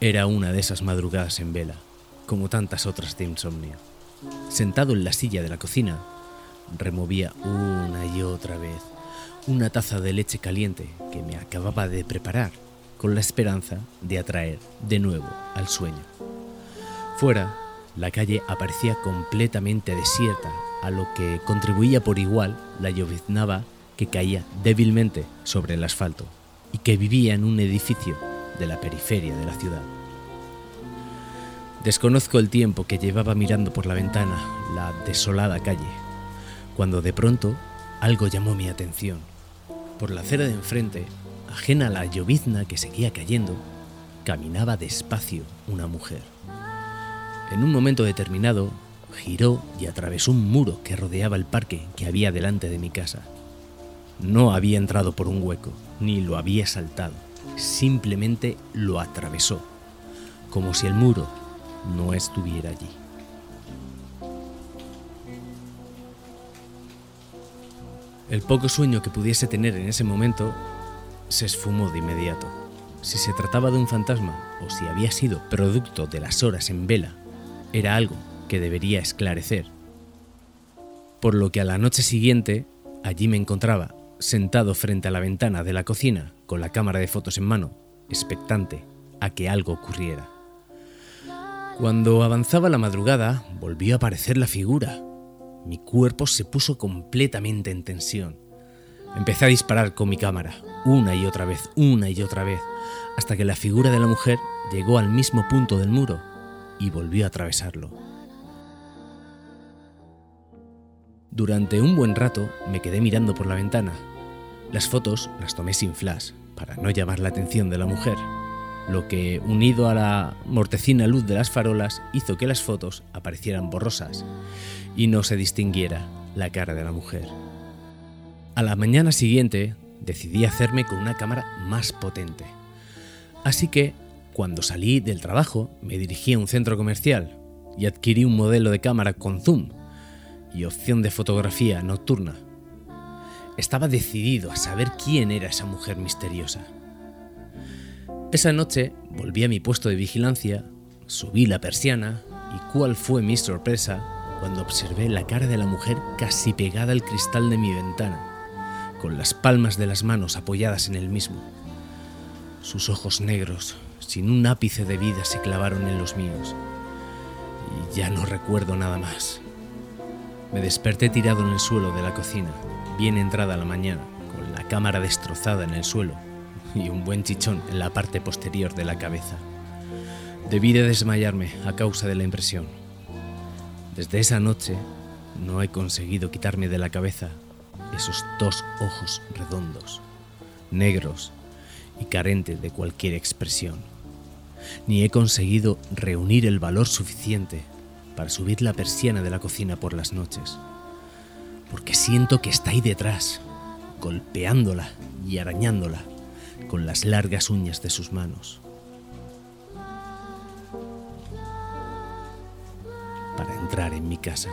Era una de esas madrugadas en vela, como tantas otras de insomnio. Sentado en la silla de la cocina, removía una y otra vez una taza de leche caliente que me acababa de preparar con la esperanza de atraer de nuevo al sueño. Fuera, la calle aparecía completamente desierta, a lo que contribuía por igual la lloviznaba que caía débilmente sobre el asfalto y que vivía en un edificio de la periferia de la ciudad. Desconozco el tiempo que llevaba mirando por la ventana la desolada calle, cuando de pronto algo llamó mi atención. Por la acera de enfrente, ajena a la llovizna que seguía cayendo, caminaba despacio una mujer. En un momento determinado, giró y atravesó un muro que rodeaba el parque que había delante de mi casa. No había entrado por un hueco, ni lo había saltado, simplemente lo atravesó, como si el muro no estuviera allí. El poco sueño que pudiese tener en ese momento se esfumó de inmediato. Si se trataba de un fantasma o si había sido producto de las horas en vela, era algo que debería esclarecer. Por lo que a la noche siguiente, allí me encontraba, sentado frente a la ventana de la cocina, con la cámara de fotos en mano, expectante a que algo ocurriera. Cuando avanzaba la madrugada, volvió a aparecer la figura. Mi cuerpo se puso completamente en tensión. Empecé a disparar con mi cámara, una y otra vez, una y otra vez, hasta que la figura de la mujer llegó al mismo punto del muro y volvió a atravesarlo. Durante un buen rato me quedé mirando por la ventana. Las fotos las tomé sin flash, para no llamar la atención de la mujer, lo que, unido a la mortecina luz de las farolas, hizo que las fotos aparecieran borrosas y no se distinguiera la cara de la mujer. A la mañana siguiente decidí hacerme con una cámara más potente. Así que, cuando salí del trabajo, me dirigí a un centro comercial y adquirí un modelo de cámara con zoom y opción de fotografía nocturna. Estaba decidido a saber quién era esa mujer misteriosa. Esa noche volví a mi puesto de vigilancia, subí la persiana y cuál fue mi sorpresa cuando observé la cara de la mujer casi pegada al cristal de mi ventana, con las palmas de las manos apoyadas en el mismo. Sus ojos negros, sin un ápice de vida, se clavaron en los míos. Y ya no recuerdo nada más. Me desperté tirado en el suelo de la cocina, bien entrada la mañana, con la cámara destrozada en el suelo y un buen chichón en la parte posterior de la cabeza. Debí de desmayarme a causa de la impresión. Desde esa noche no he conseguido quitarme de la cabeza esos dos ojos redondos, negros y carentes de cualquier expresión. Ni he conseguido reunir el valor suficiente para subir la persiana de la cocina por las noches, porque siento que está ahí detrás, golpeándola y arañándola con las largas uñas de sus manos. Para entrar en mi casa.